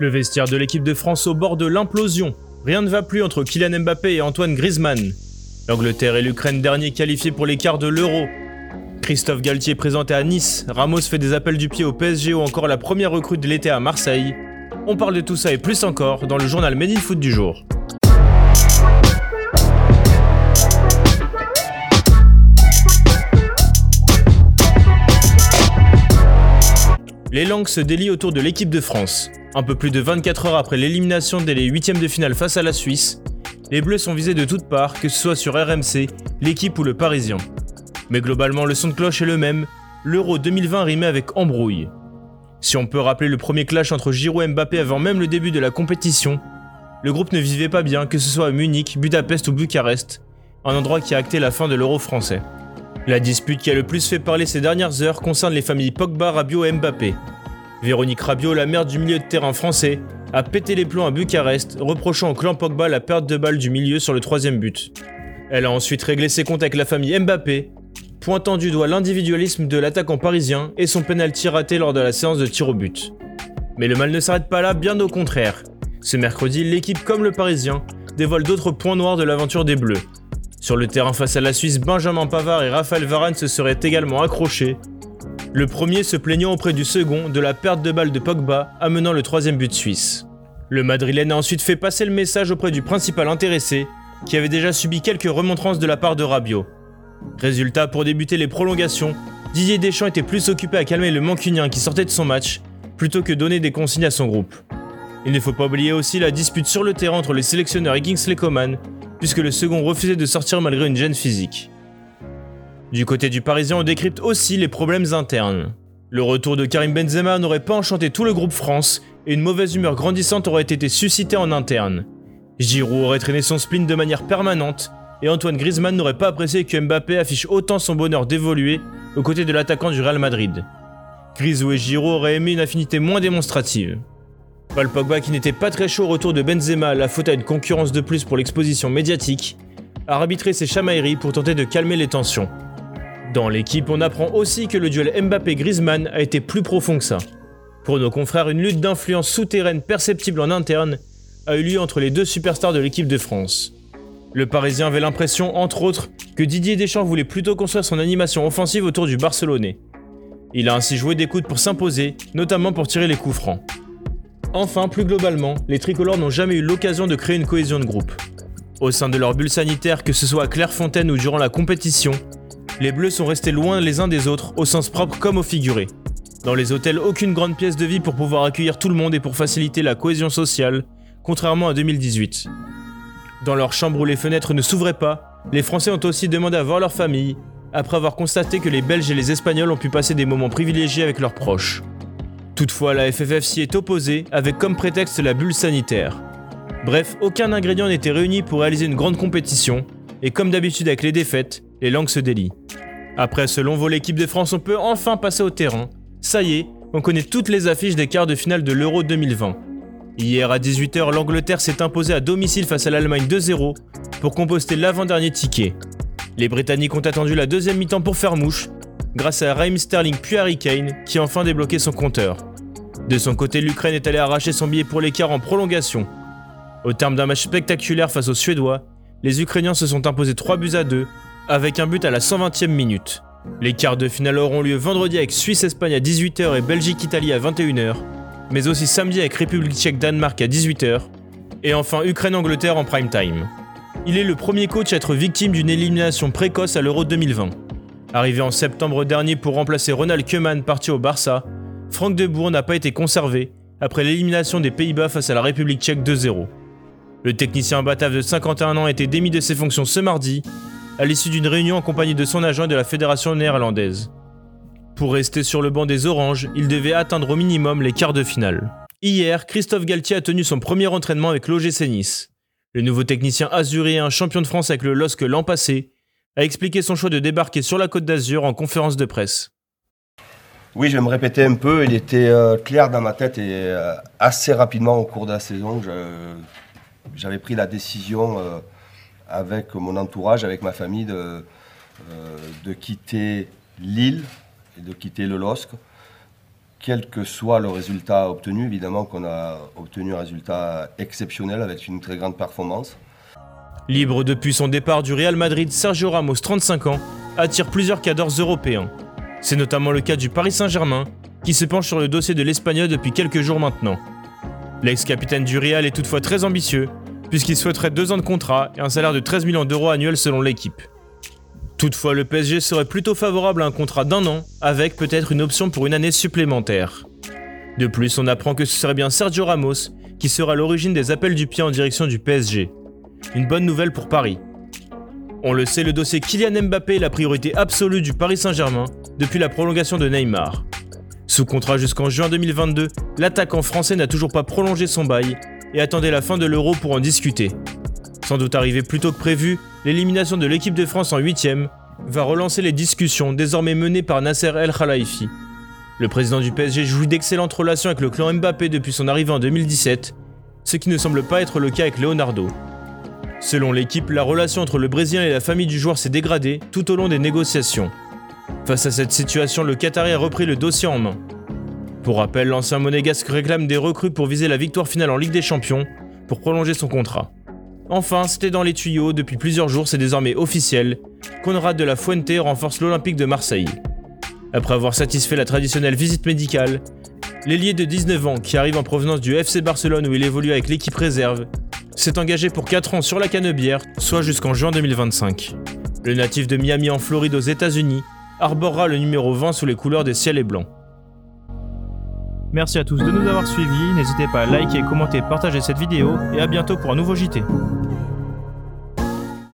Le vestiaire de l'équipe de France au bord de l'implosion. Rien ne va plus entre Kylian Mbappé et Antoine Griezmann. L'Angleterre et l'Ukraine derniers qualifiés pour les quarts de l'Euro. Christophe Galtier présenté à Nice, Ramos fait des appels du pied au PSG ou encore la première recrue de l'été à Marseille. On parle de tout ça et plus encore dans le journal Made Foot du jour. Les langues se délient autour de l'équipe de France. Un peu plus de 24 heures après l'élimination dès les huitièmes de finale face à la Suisse, les Bleus sont visés de toutes parts, que ce soit sur RMC, l'équipe ou le Parisien. Mais globalement, le son de cloche est le même, l'Euro 2020 rimé avec embrouille. Si on peut rappeler le premier clash entre Giroud et Mbappé avant même le début de la compétition, le groupe ne vivait pas bien, que ce soit à Munich, Budapest ou Bucarest, un endroit qui a acté la fin de l'Euro français. La dispute qui a le plus fait parler ces dernières heures concerne les familles Pogba, Rabiot et Mbappé. Véronique Rabiot, la mère du milieu de terrain français, a pété les plombs à Bucarest, reprochant au clan Pogba la perte de balle du milieu sur le troisième but. Elle a ensuite réglé ses comptes avec la famille Mbappé, pointant du doigt l'individualisme de l'attaquant parisien et son pénalty raté lors de la séance de tir au but. Mais le mal ne s'arrête pas là, bien au contraire. Ce mercredi, l'équipe comme le parisien dévoile d'autres points noirs de l'aventure des Bleus. Sur le terrain face à la Suisse, Benjamin Pavard et Raphaël Varane se seraient également accrochés. Le premier se plaignant auprès du second de la perte de balle de Pogba, amenant le troisième but suisse. Le Madrilène a ensuite fait passer le message auprès du principal intéressé, qui avait déjà subi quelques remontrances de la part de Rabiot. Résultat, pour débuter les prolongations, Didier Deschamps était plus occupé à calmer le mancunien qui sortait de son match, plutôt que donner des consignes à son groupe. Il ne faut pas oublier aussi la dispute sur le terrain entre les sélectionneurs et Kingsley puisque le second refusait de sortir malgré une gêne physique. Du côté du Parisien, on décrypte aussi les problèmes internes. Le retour de Karim Benzema n'aurait pas enchanté tout le groupe France, et une mauvaise humeur grandissante aurait été suscitée en interne. Giroud aurait traîné son spleen de manière permanente, et Antoine Griezmann n'aurait pas apprécié que Mbappé affiche autant son bonheur d'évoluer aux côtés de l'attaquant du Real Madrid. Grisou et Giroud auraient aimé une affinité moins démonstrative. Paul Pogba, qui n'était pas très chaud au retour de Benzema, la faute à une concurrence de plus pour l'exposition médiatique, a arbitré ses chamailleries pour tenter de calmer les tensions. Dans l'équipe, on apprend aussi que le duel Mbappé-Griezmann a été plus profond que ça. Pour nos confrères, une lutte d'influence souterraine perceptible en interne a eu lieu entre les deux superstars de l'équipe de France. Le Parisien avait l'impression, entre autres, que Didier Deschamps voulait plutôt construire son animation offensive autour du Barcelonais. Il a ainsi joué des coudes pour s'imposer, notamment pour tirer les coups francs. Enfin, plus globalement, les tricolores n'ont jamais eu l'occasion de créer une cohésion de groupe. Au sein de leur bulle sanitaire, que ce soit à Clairefontaine ou durant la compétition, les Bleus sont restés loin les uns des autres, au sens propre comme au figuré. Dans les hôtels, aucune grande pièce de vie pour pouvoir accueillir tout le monde et pour faciliter la cohésion sociale, contrairement à 2018. Dans leurs chambres où les fenêtres ne s'ouvraient pas, les Français ont aussi demandé à voir leur famille, après avoir constaté que les Belges et les Espagnols ont pu passer des moments privilégiés avec leurs proches. Toutefois, la FFF s'y est opposée avec comme prétexte la bulle sanitaire. Bref, aucun ingrédient n'était réuni pour réaliser une grande compétition, et comme d'habitude avec les défaites, les langues se délient. Après ce long vol équipe de France, on peut enfin passer au terrain. Ça y est, on connaît toutes les affiches des quarts de finale de l'Euro 2020. Hier à 18h, l'Angleterre s'est imposée à domicile face à l'Allemagne 2-0 pour composter l'avant-dernier ticket. Les Britanniques ont attendu la deuxième mi-temps pour faire mouche, grâce à Raheem Sterling puis Harry Kane qui a enfin débloqué son compteur. De son côté, l'Ukraine est allée arracher son billet pour l'écart en prolongation. Au terme d'un match spectaculaire face aux Suédois, les Ukrainiens se sont imposés 3 buts à 2, avec un but à la 120e minute. Les quarts de finale auront lieu vendredi avec Suisse-Espagne à 18h et Belgique-Italie à 21h, mais aussi samedi avec République tchèque-Danemark à 18h, et enfin Ukraine-Angleterre en prime time. Il est le premier coach à être victime d'une élimination précoce à l'Euro 2020. Arrivé en septembre dernier pour remplacer Ronald Koeman parti au Barça, Franck de Bourg n'a pas été conservé après l'élimination des Pays-Bas face à la République tchèque 2-0. Le technicien batave de 51 ans a été démis de ses fonctions ce mardi, à l'issue d'une réunion en compagnie de son agent de la fédération néerlandaise. Pour rester sur le banc des Oranges, il devait atteindre au minimum les quarts de finale. Hier, Christophe Galtier a tenu son premier entraînement avec l'OGC Nice. Le nouveau technicien azurien, champion de France avec le LOSC l'an passé, a expliqué son choix de débarquer sur la côte d'Azur en conférence de presse. Oui, je vais me répéter un peu. Il était euh, clair dans ma tête et euh, assez rapidement au cours de la saison, j'avais pris la décision euh, avec mon entourage, avec ma famille, de, quitter l'île et de quitter le LOSC quel que soit le résultat obtenu. Évidemment qu'on a obtenu un résultat exceptionnel avec une très grande performance. Libre depuis son départ du Real Madrid, Sergio Ramos, 35 ans, attire plusieurs cadors européens. C'est notamment le cas du Paris Saint-Germain, qui se penche sur le dossier de l'Espagnol depuis quelques jours maintenant. L'ex-capitaine du Real est toutefois très ambitieux, puisqu'il souhaiterait deux ans de contrat et un salaire de 13 millions d'euros annuels selon l'équipe. Toutefois, le PSG serait plutôt favorable à un contrat d'un an, avec peut-être une option pour une année supplémentaire. De plus, on apprend que ce serait bien Sergio Ramos qui sera l'origine des appels du pied en direction du PSG. Une bonne nouvelle pour Paris. On le sait, le dossier Kylian Mbappé est la priorité absolue du Paris Saint-Germain depuis la prolongation de Neymar. Sous contrat jusqu'en juin 2022, l'attaquant français n'a toujours pas prolongé son bail et attendait la fin de l'Euro pour en discuter. Sans doute arrivé plus tôt que prévu, l'élimination de l'équipe de France en 8 va relancer les discussions désormais menées par Nasser El Khalifi. Le président du PSG jouit d'excellentes relations avec le clan Mbappé depuis son arrivée en 2017, ce qui ne semble pas être le cas avec Leonardo. Selon l'équipe, la relation entre le Brésilien et la famille du joueur s'est dégradée tout au long des négociations. Face à cette situation, le Qatari a repris le dossier en main. Pour rappel, l'ancien monégasque réclame des recrues pour viser la victoire finale en Ligue des Champions pour prolonger son contrat. Enfin, c'était dans les tuyaux, depuis plusieurs jours, c'est désormais officiel. Conrad de la Fuente renforce l'Olympique de Marseille. Après avoir satisfait la traditionnelle visite médicale, l'ailier de 19 ans, qui arrive en provenance du FC Barcelone où il évolue avec l'équipe réserve, s'est engagé pour 4 ans sur la Canebière, soit jusqu'en juin 2025. Le natif de Miami en Floride aux États-Unis arborera le numéro 20 sous les couleurs des ciels et blancs. Merci à tous de nous avoir suivis, n'hésitez pas à liker, commenter, partager cette vidéo et à bientôt pour un nouveau JT.